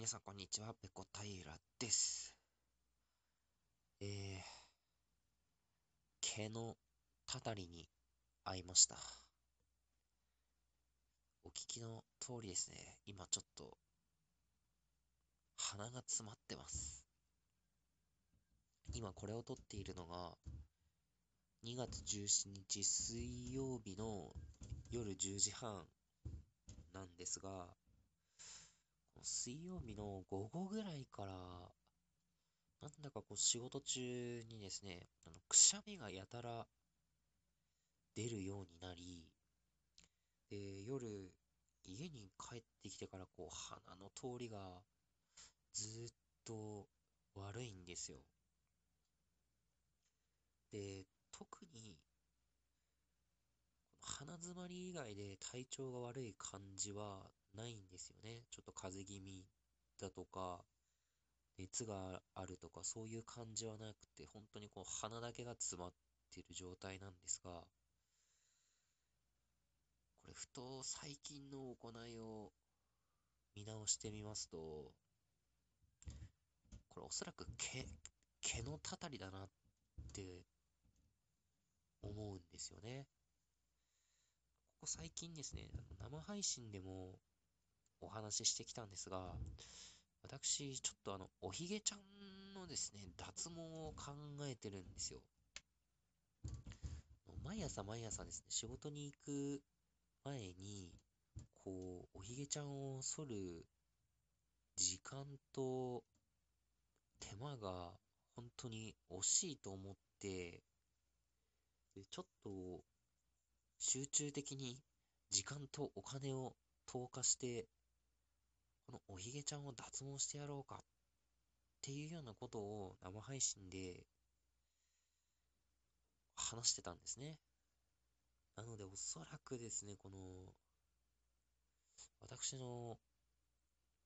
皆さんこんにちは、ペコ平です。えー、毛のたたりに会いました。お聞きの通りですね、今ちょっと鼻が詰まってます。今これを撮っているのが2月17日水曜日の夜10時半なんですが、水曜日の午後ぐらいから、なんだかこう仕事中にですね、あのくしゃみがやたら出るようになり、で、夜、家に帰ってきてからこう鼻の通りがずっと悪いんですよ。で、特に、鼻詰まり以外で体調が悪い感じはないんですよね。ちょっと風邪気味だとか、熱があるとか、そういう感じはなくて、本当にこう鼻だけが詰まってる状態なんですが、これ、ふと最近の行いを見直してみますと、これおそらく毛、毛のたたりだなって思うんですよね。ここ最近ですね、生配信でもお話ししてきたんですが、私、ちょっとあの、おひげちゃんのですね、脱毛を考えてるんですよ。毎朝毎朝ですね、仕事に行く前に、こう、おひげちゃんを剃る時間と手間が本当に惜しいと思って、でちょっと集中的に時間とお金を投下してこのおひげちゃんを脱毛してやろうかっていうようなことを生配信で話してたんですね。なのでおそらくですね、この私の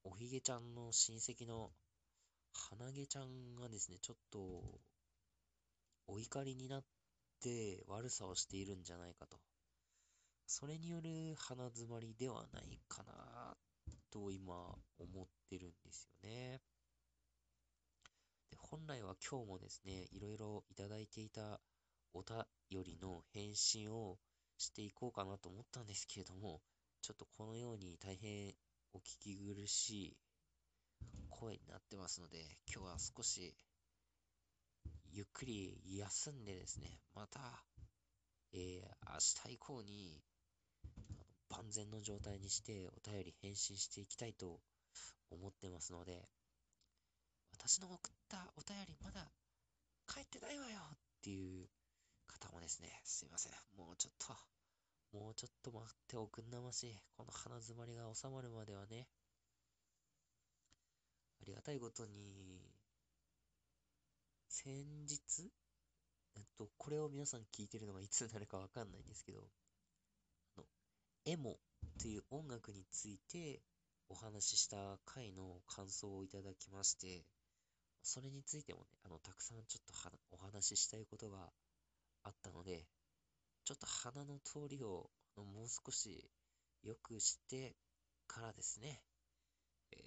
おひげちゃんの親戚の鼻毛ちゃんがですね、ちょっとお怒りになって悪さをしているんじゃないかと。それによる鼻詰まりではないかなと今思ってるんですよね。で本来は今日もですね、いろいろいただいていたお便りの返信をしていこうかなと思ったんですけれども、ちょっとこのように大変お聞き苦しい声になってますので、今日は少しゆっくり休んでですね、また、えー、明日以降に万全の状態にしてお便り返信していきたいと思ってますので、私の送ったお便りまだ帰ってないわよっていう方もですね、すいません。もうちょっと、もうちょっと待っておくんなまし。この鼻詰まりが収まるまではね、ありがたいことに、先日、えっと、これを皆さん聞いてるのがいつになるかわかんないんですけど、エモという音楽についてお話しした回の感想をいただきまして、それについてもね、あの、たくさんちょっとお話ししたいことがあったので、ちょっと鼻の通りをもう少しよくしてからですね、えー、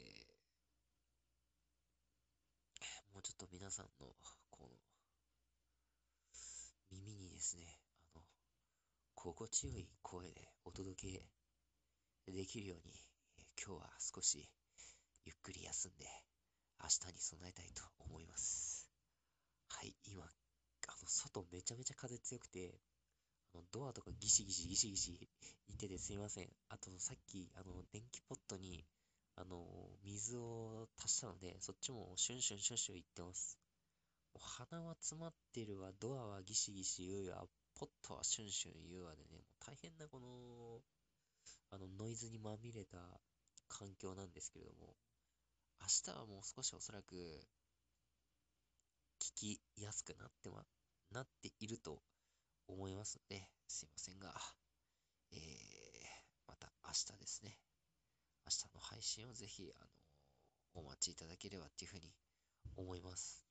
もうちょっと皆さんの、この、耳にですね、心地よい声でお届けできるように、今日は少しゆっくり休んで、明日に備えたいと思います。はい、今、あの、外めちゃめちゃ風強くて、あの、ドアとかギシギシギシギシ言っててすいません。あと、さっき、あの、電気ポットに、あの、水を足したので、そっちもシュンシュンシュンシュン言ってます。鼻は詰まってるわ、ドアはギシギシ言うわ、ポットはシュンシュン言うわでね、もう大変なこの、あの、ノイズにまみれた環境なんですけれども、明日はもう少しおそらく、聞きやすくなってま、なっていると思いますので、すいませんが、えー、また明日ですね、明日の配信をぜひ、あの、お待ちいただければっていうふうに思います。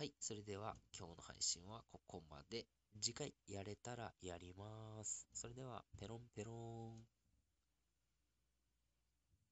はい、それでは今日の配信はここまで。次回やれたらやります。それでは、ペロンペロン。